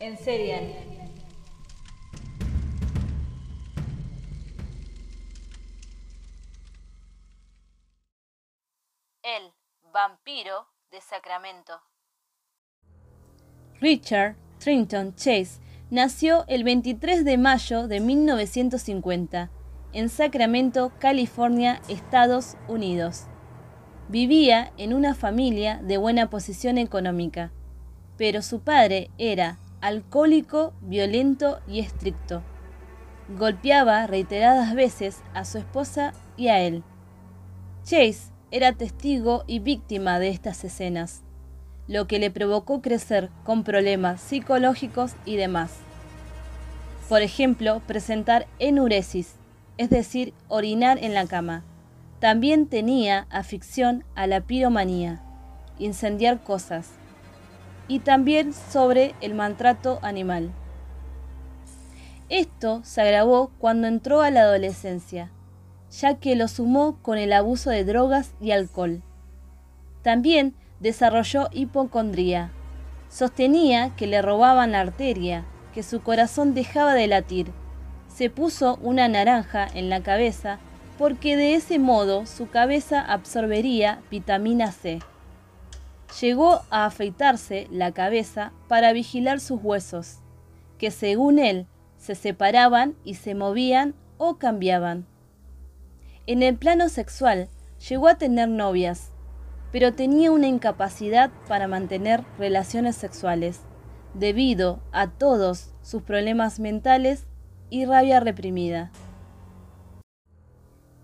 En serie. El vampiro de Sacramento. Richard Trinton Chase nació el 23 de mayo de 1950 en Sacramento, California, Estados Unidos. Vivía en una familia de buena posición económica, pero su padre era alcohólico, violento y estricto. Golpeaba reiteradas veces a su esposa y a él. Chase era testigo y víctima de estas escenas, lo que le provocó crecer con problemas psicológicos y demás. Por ejemplo, presentar enuresis, es decir, orinar en la cama. También tenía afición a la piromanía, incendiar cosas, y también sobre el maltrato animal. Esto se agravó cuando entró a la adolescencia, ya que lo sumó con el abuso de drogas y alcohol. También desarrolló hipocondría. Sostenía que le robaban la arteria, que su corazón dejaba de latir. Se puso una naranja en la cabeza porque de ese modo su cabeza absorbería vitamina C. Llegó a afeitarse la cabeza para vigilar sus huesos, que según él se separaban y se movían o cambiaban. En el plano sexual llegó a tener novias, pero tenía una incapacidad para mantener relaciones sexuales, debido a todos sus problemas mentales y rabia reprimida.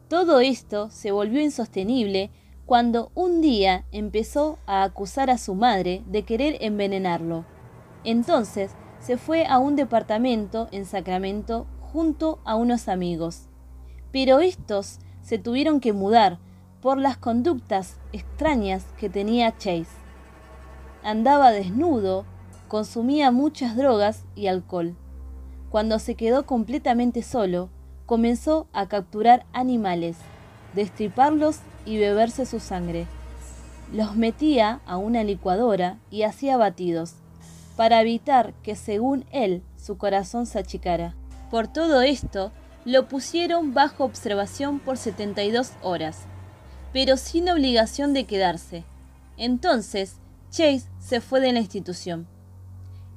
Todo esto se volvió insostenible cuando un día empezó a acusar a su madre de querer envenenarlo. Entonces se fue a un departamento en Sacramento junto a unos amigos. Pero estos se tuvieron que mudar por las conductas extrañas que tenía Chase. Andaba desnudo, consumía muchas drogas y alcohol. Cuando se quedó completamente solo, comenzó a capturar animales, destriparlos y beberse su sangre. Los metía a una licuadora y hacía batidos, para evitar que, según él, su corazón se achicara. Por todo esto, lo pusieron bajo observación por 72 horas, pero sin obligación de quedarse. Entonces, Chase se fue de la institución.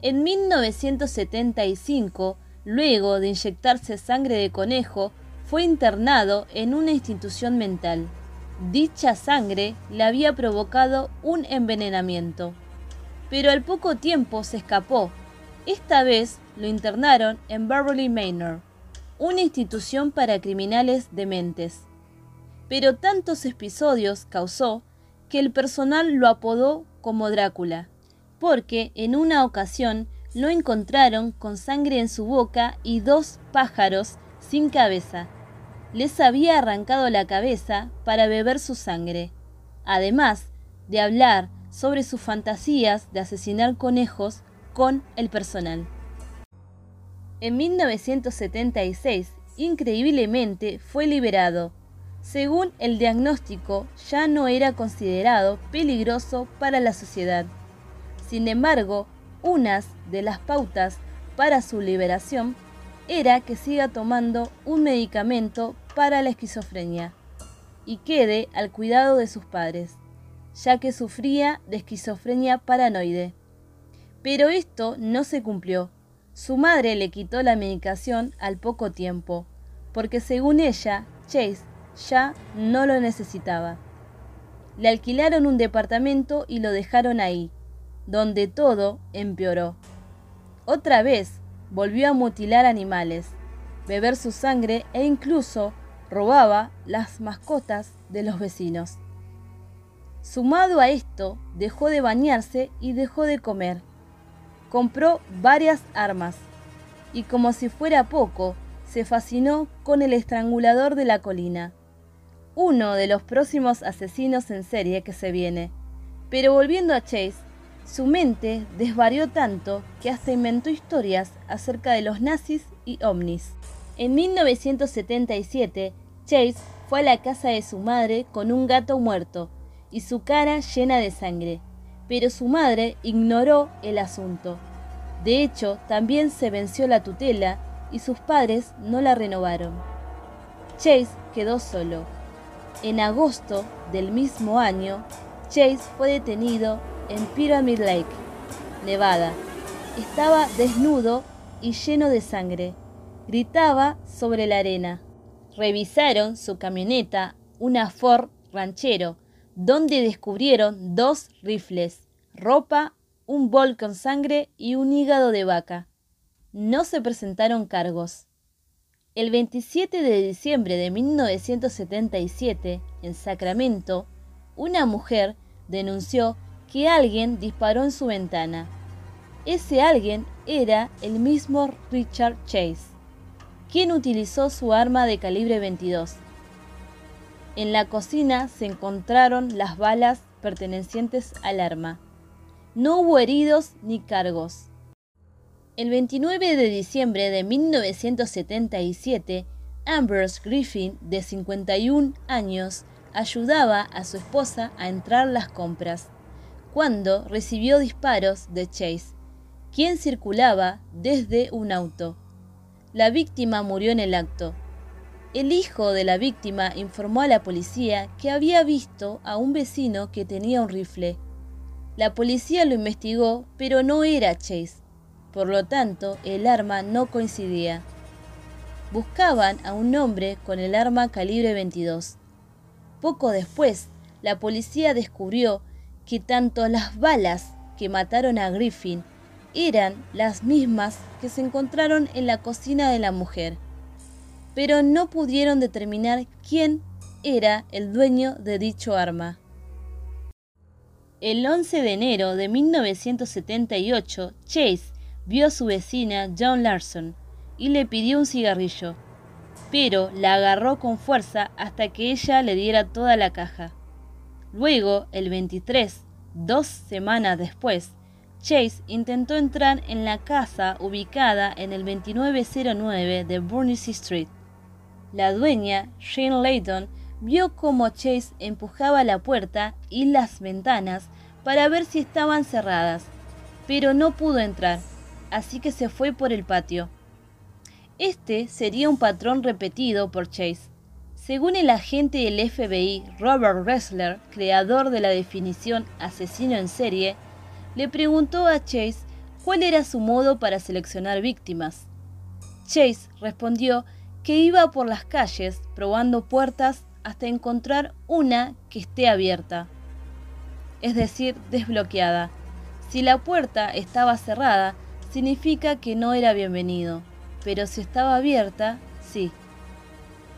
En 1975, luego de inyectarse sangre de conejo, fue internado en una institución mental. Dicha sangre le había provocado un envenenamiento. Pero al poco tiempo se escapó. Esta vez lo internaron en Beverly Manor, una institución para criminales dementes. Pero tantos episodios causó que el personal lo apodó como Drácula, porque en una ocasión lo encontraron con sangre en su boca y dos pájaros sin cabeza les había arrancado la cabeza para beber su sangre, además de hablar sobre sus fantasías de asesinar conejos con el personal. En 1976, increíblemente, fue liberado. Según el diagnóstico, ya no era considerado peligroso para la sociedad. Sin embargo, unas de las pautas para su liberación era que siga tomando un medicamento para la esquizofrenia y quede al cuidado de sus padres, ya que sufría de esquizofrenia paranoide. Pero esto no se cumplió. Su madre le quitó la medicación al poco tiempo, porque según ella, Chase ya no lo necesitaba. Le alquilaron un departamento y lo dejaron ahí, donde todo empeoró. Otra vez volvió a mutilar animales, beber su sangre e incluso robaba las mascotas de los vecinos. Sumado a esto, dejó de bañarse y dejó de comer. Compró varias armas y como si fuera poco, se fascinó con el estrangulador de la colina, uno de los próximos asesinos en serie que se viene. Pero volviendo a Chase, su mente desvarió tanto que hasta inventó historias acerca de los nazis y ovnis. En 1977, Chase fue a la casa de su madre con un gato muerto y su cara llena de sangre, pero su madre ignoró el asunto. De hecho, también se venció la tutela y sus padres no la renovaron. Chase quedó solo. En agosto del mismo año, Chase fue detenido en Pyramid Lake, Nevada. Estaba desnudo y lleno de sangre. Gritaba sobre la arena. Revisaron su camioneta, una Ford Ranchero, donde descubrieron dos rifles, ropa, un bol con sangre y un hígado de vaca. No se presentaron cargos. El 27 de diciembre de 1977, en Sacramento, una mujer denunció que alguien disparó en su ventana. Ese alguien era el mismo Richard Chase, quien utilizó su arma de calibre 22. En la cocina se encontraron las balas pertenecientes al arma. No hubo heridos ni cargos. El 29 de diciembre de 1977, Ambrose Griffin, de 51 años, ayudaba a su esposa a entrar las compras, cuando recibió disparos de Chase, quien circulaba desde un auto. La víctima murió en el acto. El hijo de la víctima informó a la policía que había visto a un vecino que tenía un rifle. La policía lo investigó, pero no era Chase por lo tanto, el arma no coincidía. Buscaban a un hombre con el arma calibre 22. Poco después, la policía descubrió que tanto las balas que mataron a Griffin eran las mismas que se encontraron en la cocina de la mujer, pero no pudieron determinar quién era el dueño de dicho arma. El 11 de enero de 1978, Chase vio a su vecina John Larson y le pidió un cigarrillo, pero la agarró con fuerza hasta que ella le diera toda la caja. Luego, el 23, dos semanas después, Chase intentó entrar en la casa ubicada en el 2909 de Burnissy Street. La dueña, Shane Layton, vio cómo Chase empujaba la puerta y las ventanas para ver si estaban cerradas, pero no pudo entrar así que se fue por el patio. Este sería un patrón repetido por Chase. Según el agente del FBI Robert Ressler, creador de la definición asesino en serie, le preguntó a Chase cuál era su modo para seleccionar víctimas. Chase respondió que iba por las calles probando puertas hasta encontrar una que esté abierta, es decir, desbloqueada. Si la puerta estaba cerrada, significa que no era bienvenido, pero si estaba abierta, sí.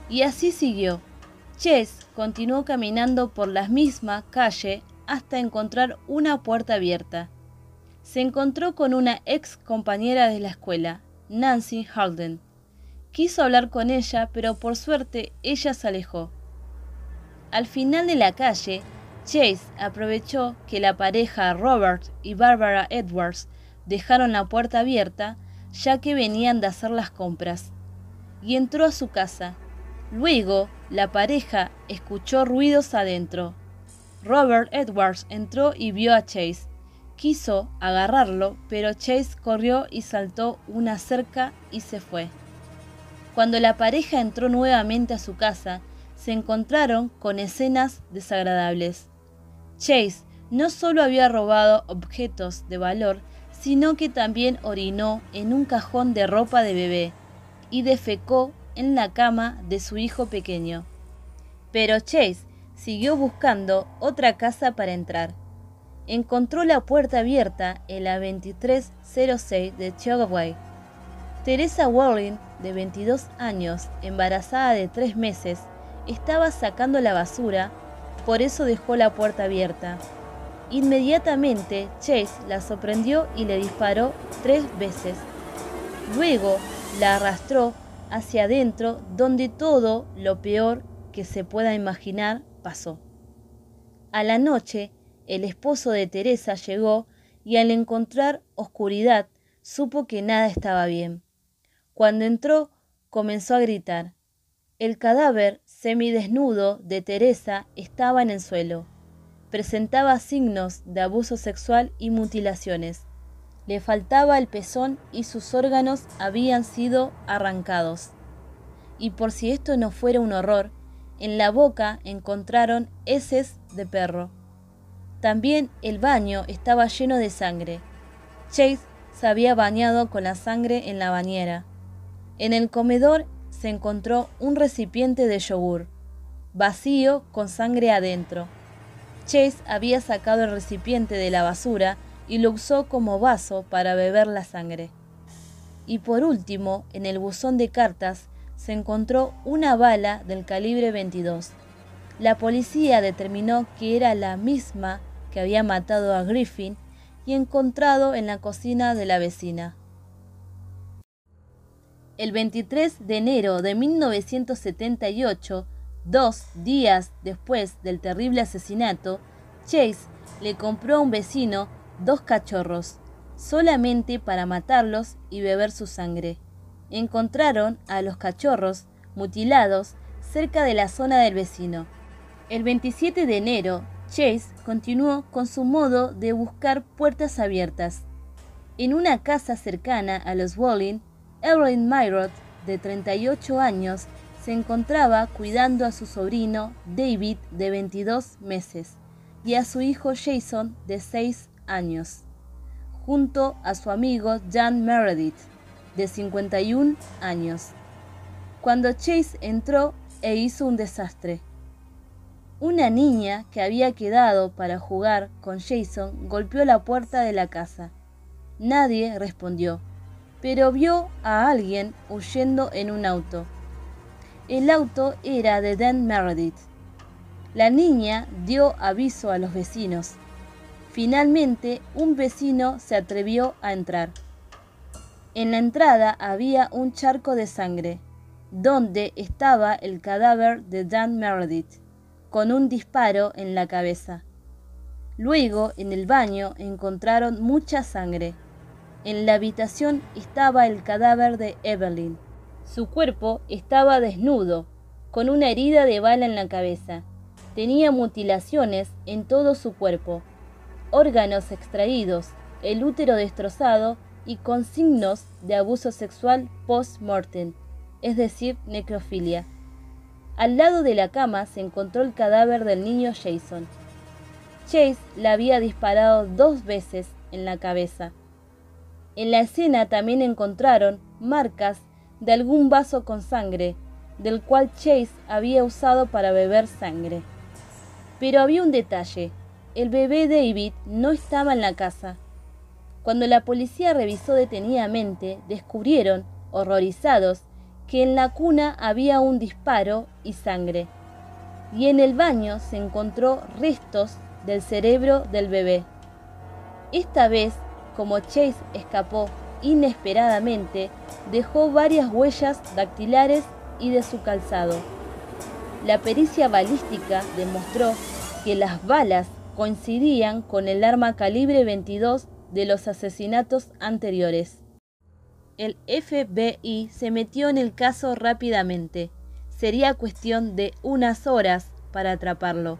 Y así siguió. Chess continuó caminando por la misma calle hasta encontrar una puerta abierta. Se encontró con una ex compañera de la escuela, Nancy Halden. Quiso hablar con ella, pero por suerte ella se alejó. Al final de la calle, Chase aprovechó que la pareja Robert y Barbara Edwards dejaron la puerta abierta ya que venían de hacer las compras, y entró a su casa. Luego, la pareja escuchó ruidos adentro. Robert Edwards entró y vio a Chase. Quiso agarrarlo, pero Chase corrió y saltó una cerca y se fue. Cuando la pareja entró nuevamente a su casa, se encontraron con escenas desagradables. Chase no solo había robado objetos de valor, sino que también orinó en un cajón de ropa de bebé y defecó en la cama de su hijo pequeño. Pero Chase siguió buscando otra casa para entrar. Encontró la puerta abierta en la 2306 de Chogaway. Teresa Warren, de 22 años, embarazada de 3 meses, estaba sacando la basura, por eso dejó la puerta abierta. Inmediatamente Chase la sorprendió y le disparó tres veces. Luego la arrastró hacia adentro donde todo lo peor que se pueda imaginar pasó. A la noche, el esposo de Teresa llegó y al encontrar oscuridad supo que nada estaba bien. Cuando entró, comenzó a gritar. El cadáver semidesnudo de Teresa estaba en el suelo presentaba signos de abuso sexual y mutilaciones. Le faltaba el pezón y sus órganos habían sido arrancados. Y por si esto no fuera un horror, en la boca encontraron heces de perro. También el baño estaba lleno de sangre. Chase se había bañado con la sangre en la bañera. En el comedor se encontró un recipiente de yogur, vacío con sangre adentro. Chase había sacado el recipiente de la basura y lo usó como vaso para beber la sangre. Y por último, en el buzón de cartas se encontró una bala del calibre 22. La policía determinó que era la misma que había matado a Griffin y encontrado en la cocina de la vecina. El 23 de enero de 1978, dos días después del terrible asesinato, Chase le compró a un vecino dos cachorros, solamente para matarlos y beber su sangre. Encontraron a los cachorros mutilados cerca de la zona del vecino. El 27 de enero, Chase continuó con su modo de buscar puertas abiertas. En una casa cercana a los Walling, Evelyn Myrod, de 38 años, se encontraba cuidando a su sobrino David, de 22 meses, y a su hijo Jason, de 6 años, junto a su amigo Jan Meredith, de 51 años, cuando Chase entró e hizo un desastre. Una niña que había quedado para jugar con Jason golpeó la puerta de la casa. Nadie respondió, pero vio a alguien huyendo en un auto. El auto era de Dan Meredith. La niña dio aviso a los vecinos. Finalmente, un vecino se atrevió a entrar. En la entrada había un charco de sangre, donde estaba el cadáver de Dan Meredith con un disparo en la cabeza. Luego, en el baño, encontraron mucha sangre. En la habitación estaba el cadáver de Evelyn. Su cuerpo estaba desnudo, con una herida de bala en la cabeza. Tenía mutilaciones en todo su cuerpo, órganos extraídos, el útero destrozado y con signos de abuso sexual post-mortem, es decir, necrofilia. Al lado de la cama se encontró el cadáver del niño Jason. Chase le había disparado dos veces en la cabeza. En la escena también encontraron marcas de algún vaso con sangre, del cual Chase había usado para beber sangre. Pero había un detalle, el bebé David no estaba en la casa. Cuando la policía revisó detenidamente, descubrieron, horrorizados, que en la cuna había un disparo y sangre, y en el baño se encontró restos del cerebro del bebé. Esta vez, como Chase escapó inesperadamente, dejó varias huellas dactilares y de su calzado. La pericia balística demostró que las balas coincidían con el arma calibre 22 de los asesinatos anteriores. El FBI se metió en el caso rápidamente. Sería cuestión de unas horas para atraparlo.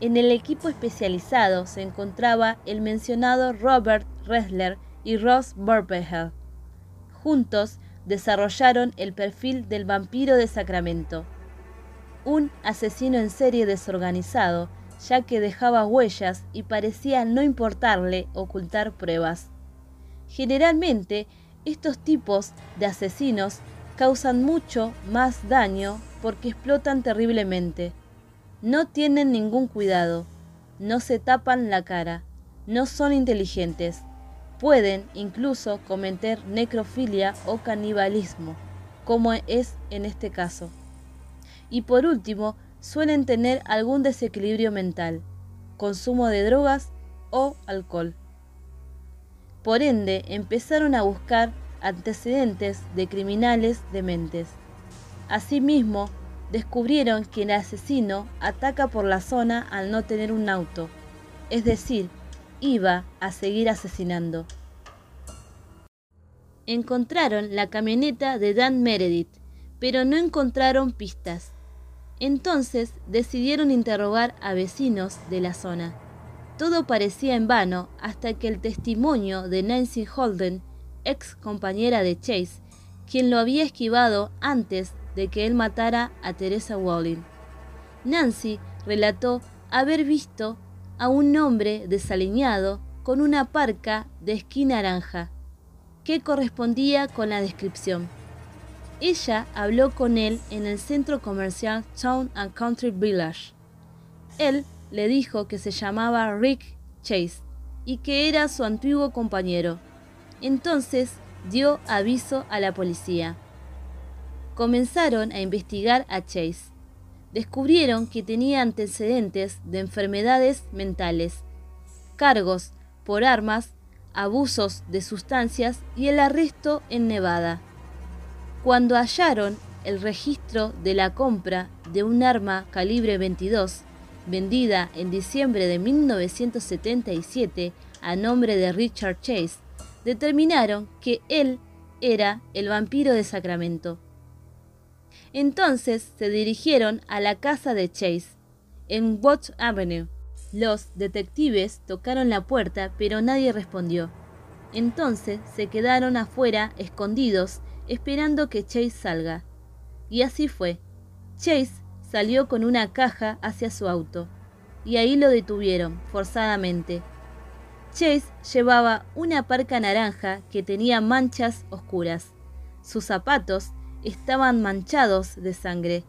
En el equipo especializado se encontraba el mencionado Robert Ressler y Ross Burpehel. Juntos desarrollaron el perfil del vampiro de Sacramento. Un asesino en serie desorganizado, ya que dejaba huellas y parecía no importarle ocultar pruebas. Generalmente estos tipos de asesinos causan mucho más daño porque explotan terriblemente. No tienen ningún cuidado, no se tapan la cara, no son inteligentes, pueden incluso cometer necrofilia o canibalismo, como es en este caso. Y por último, suelen tener algún desequilibrio mental, consumo de drogas o alcohol. Por ende, empezaron a buscar antecedentes de criminales dementes. Asimismo, descubrieron que el asesino ataca por la zona al no tener un auto, es decir, iba a seguir asesinando. Encontraron la camioneta de Dan Meredith, pero no encontraron pistas. Entonces decidieron interrogar a vecinos de la zona. Todo parecía en vano hasta que el testimonio de Nancy Holden, ex compañera de Chase, quien lo había esquivado antes de que él matara a Teresa Walling. Nancy relató haber visto a un hombre desaliñado con una parca de esquí naranja, que correspondía con la descripción. Ella habló con él en el centro comercial Town and Country Village. Él le dijo que se llamaba Rick Chase y que era su antiguo compañero. Entonces dio aviso a la policía. Comenzaron a investigar a Chase. Descubrieron que tenía antecedentes de enfermedades mentales, cargos por armas, abusos de sustancias y el arresto en Nevada. Cuando hallaron el registro de la compra de un arma calibre 22, vendida en diciembre de 1977 a nombre de Richard Chase, determinaron que él era el vampiro de Sacramento. Entonces se dirigieron a la casa de Chase, en Watts Avenue. Los detectives tocaron la puerta, pero nadie respondió. Entonces se quedaron afuera, escondidos, esperando que Chase salga. Y así fue. Chase salió con una caja hacia su auto, y ahí lo detuvieron, forzadamente. Chase llevaba una parca naranja que tenía manchas oscuras. Sus zapatos estaban manchados de sangre.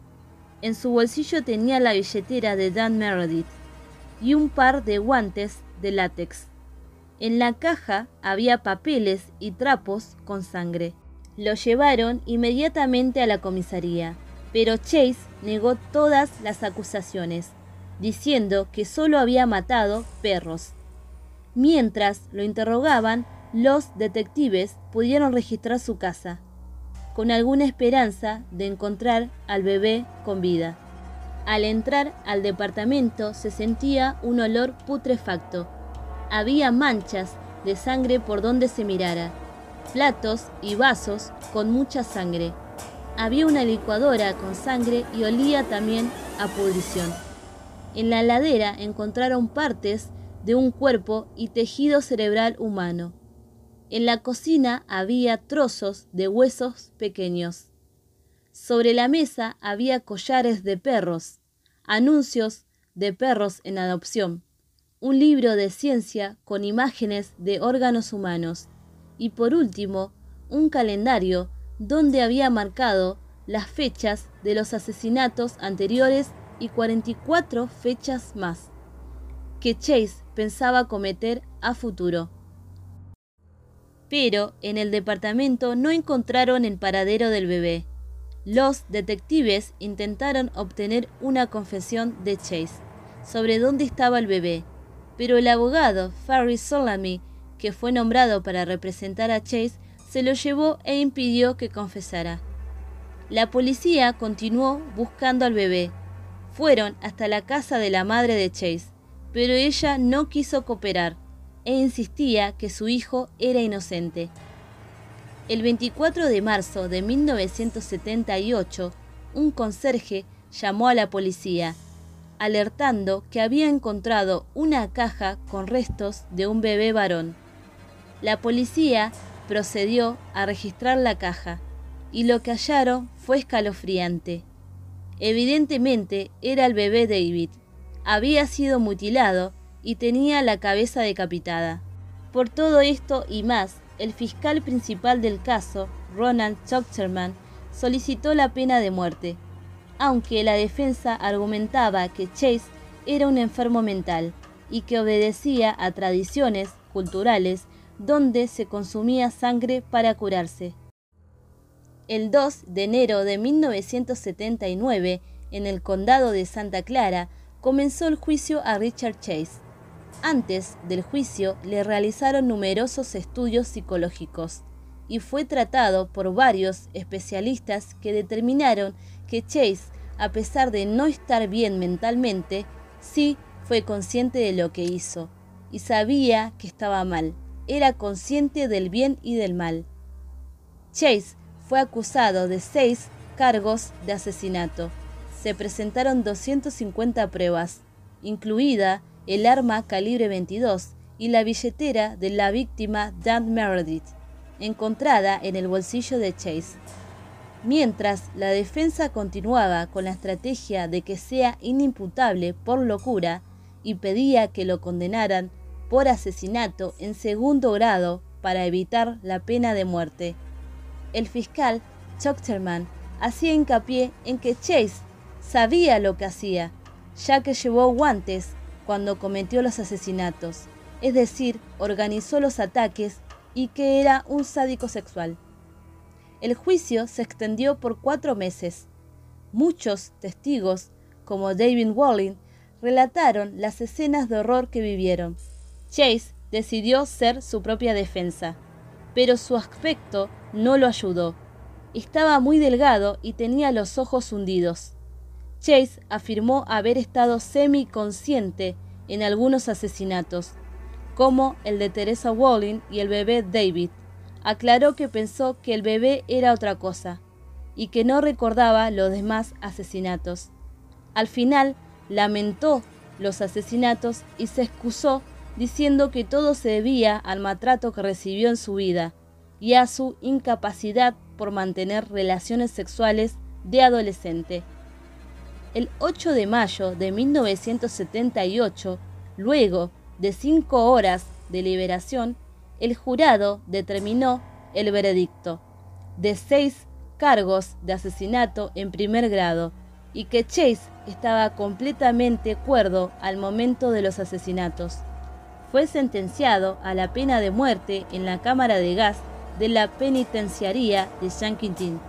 En su bolsillo tenía la billetera de Dan Meredith y un par de guantes de látex. En la caja había papeles y trapos con sangre. Lo llevaron inmediatamente a la comisaría, pero Chase negó todas las acusaciones, diciendo que solo había matado perros. Mientras lo interrogaban, los detectives pudieron registrar su casa, con alguna esperanza de encontrar al bebé con vida. Al entrar al departamento se sentía un olor putrefacto. Había manchas de sangre por donde se mirara platos y vasos con mucha sangre. Había una licuadora con sangre y olía también a pudrición. En la ladera encontraron partes de un cuerpo y tejido cerebral humano. En la cocina había trozos de huesos pequeños. Sobre la mesa había collares de perros, anuncios de perros en adopción, un libro de ciencia con imágenes de órganos humanos y por último un calendario donde había marcado las fechas de los asesinatos anteriores y 44 fechas más que Chase pensaba cometer a futuro. Pero en el departamento no encontraron el paradero del bebé. Los detectives intentaron obtener una confesión de Chase sobre dónde estaba el bebé, pero el abogado Farry Solamy que fue nombrado para representar a Chase, se lo llevó e impidió que confesara. La policía continuó buscando al bebé. Fueron hasta la casa de la madre de Chase, pero ella no quiso cooperar e insistía que su hijo era inocente. El 24 de marzo de 1978, un conserje llamó a la policía, alertando que había encontrado una caja con restos de un bebé varón. La policía procedió a registrar la caja y lo que hallaron fue escalofriante. Evidentemente era el bebé David. Había sido mutilado y tenía la cabeza decapitada. Por todo esto y más, el fiscal principal del caso, Ronald Chocterman, solicitó la pena de muerte, aunque la defensa argumentaba que Chase era un enfermo mental y que obedecía a tradiciones culturales donde se consumía sangre para curarse. El 2 de enero de 1979, en el condado de Santa Clara, comenzó el juicio a Richard Chase. Antes del juicio le realizaron numerosos estudios psicológicos y fue tratado por varios especialistas que determinaron que Chase, a pesar de no estar bien mentalmente, sí fue consciente de lo que hizo y sabía que estaba mal era consciente del bien y del mal. Chase fue acusado de seis cargos de asesinato. Se presentaron 250 pruebas, incluida el arma calibre 22 y la billetera de la víctima Dan Meredith, encontrada en el bolsillo de Chase. Mientras la defensa continuaba con la estrategia de que sea inimputable por locura y pedía que lo condenaran por asesinato en segundo grado para evitar la pena de muerte. El fiscal Chocterman hacía hincapié en que Chase sabía lo que hacía, ya que llevó guantes cuando cometió los asesinatos, es decir, organizó los ataques y que era un sádico sexual. El juicio se extendió por cuatro meses. Muchos testigos, como David Walling, relataron las escenas de horror que vivieron. Chase decidió ser su propia defensa, pero su aspecto no lo ayudó. Estaba muy delgado y tenía los ojos hundidos. Chase afirmó haber estado semi-consciente en algunos asesinatos, como el de Teresa Walling y el bebé David. Aclaró que pensó que el bebé era otra cosa y que no recordaba los demás asesinatos. Al final, lamentó los asesinatos y se excusó diciendo que todo se debía al maltrato que recibió en su vida y a su incapacidad por mantener relaciones sexuales de adolescente. El 8 de mayo de 1978, luego de cinco horas de liberación, el jurado determinó el veredicto de seis cargos de asesinato en primer grado y que Chase estaba completamente cuerdo al momento de los asesinatos. Fue sentenciado a la pena de muerte en la cámara de gas de la penitenciaría de San Quintín.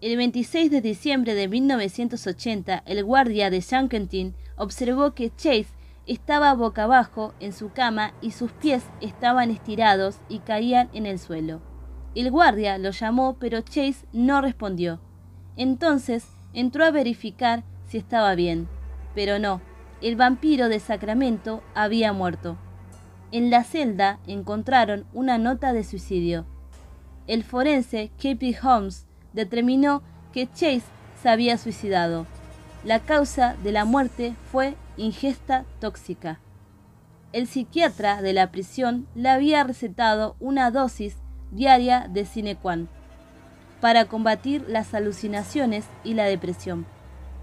El 26 de diciembre de 1980, el guardia de San Quentin observó que Chase estaba boca abajo en su cama y sus pies estaban estirados y caían en el suelo. El guardia lo llamó, pero Chase no respondió. Entonces entró a verificar si estaba bien, pero no, el vampiro de Sacramento había muerto. En la celda encontraron una nota de suicidio. El forense K.P. Holmes determinó que Chase se había suicidado. La causa de la muerte fue ingesta tóxica. El psiquiatra de la prisión le había recetado una dosis diaria de Cinequan para combatir las alucinaciones y la depresión.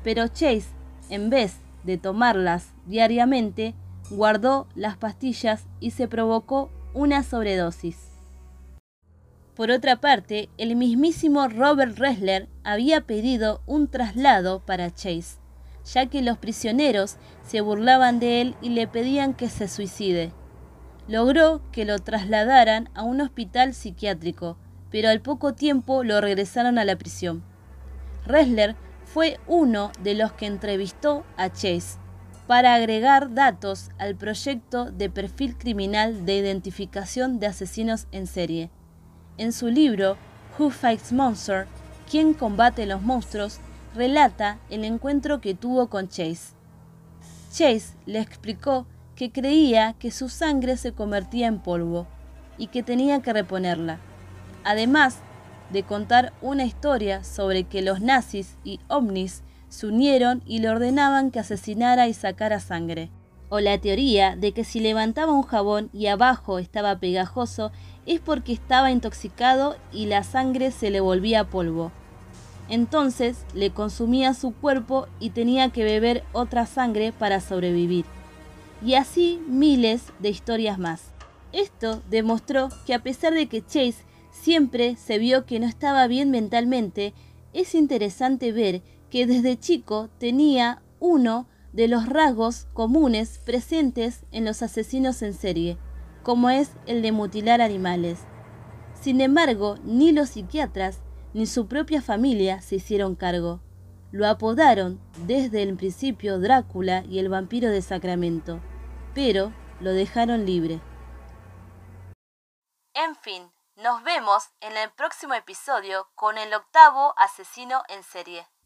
Pero Chase, en vez de tomarlas diariamente, guardó las pastillas y se provocó una sobredosis. Por otra parte, el mismísimo Robert Ressler había pedido un traslado para Chase, ya que los prisioneros se burlaban de él y le pedían que se suicide. Logró que lo trasladaran a un hospital psiquiátrico, pero al poco tiempo lo regresaron a la prisión. Ressler fue uno de los que entrevistó a Chase para agregar datos al proyecto de perfil criminal de identificación de asesinos en serie. En su libro Who Fights Monster? ¿Quién combate los monstruos? relata el encuentro que tuvo con Chase. Chase le explicó que creía que su sangre se convertía en polvo y que tenía que reponerla. Además de contar una historia sobre que los nazis y ovnis se unieron y le ordenaban que asesinara y sacara sangre. O la teoría de que si levantaba un jabón y abajo estaba pegajoso es porque estaba intoxicado y la sangre se le volvía polvo. Entonces le consumía su cuerpo y tenía que beber otra sangre para sobrevivir. Y así miles de historias más. Esto demostró que a pesar de que Chase siempre se vio que no estaba bien mentalmente, es interesante ver que desde chico tenía uno de los rasgos comunes presentes en los asesinos en serie, como es el de mutilar animales. Sin embargo, ni los psiquiatras ni su propia familia se hicieron cargo. Lo apodaron desde el principio Drácula y el vampiro de Sacramento, pero lo dejaron libre. En fin, nos vemos en el próximo episodio con el octavo asesino en serie.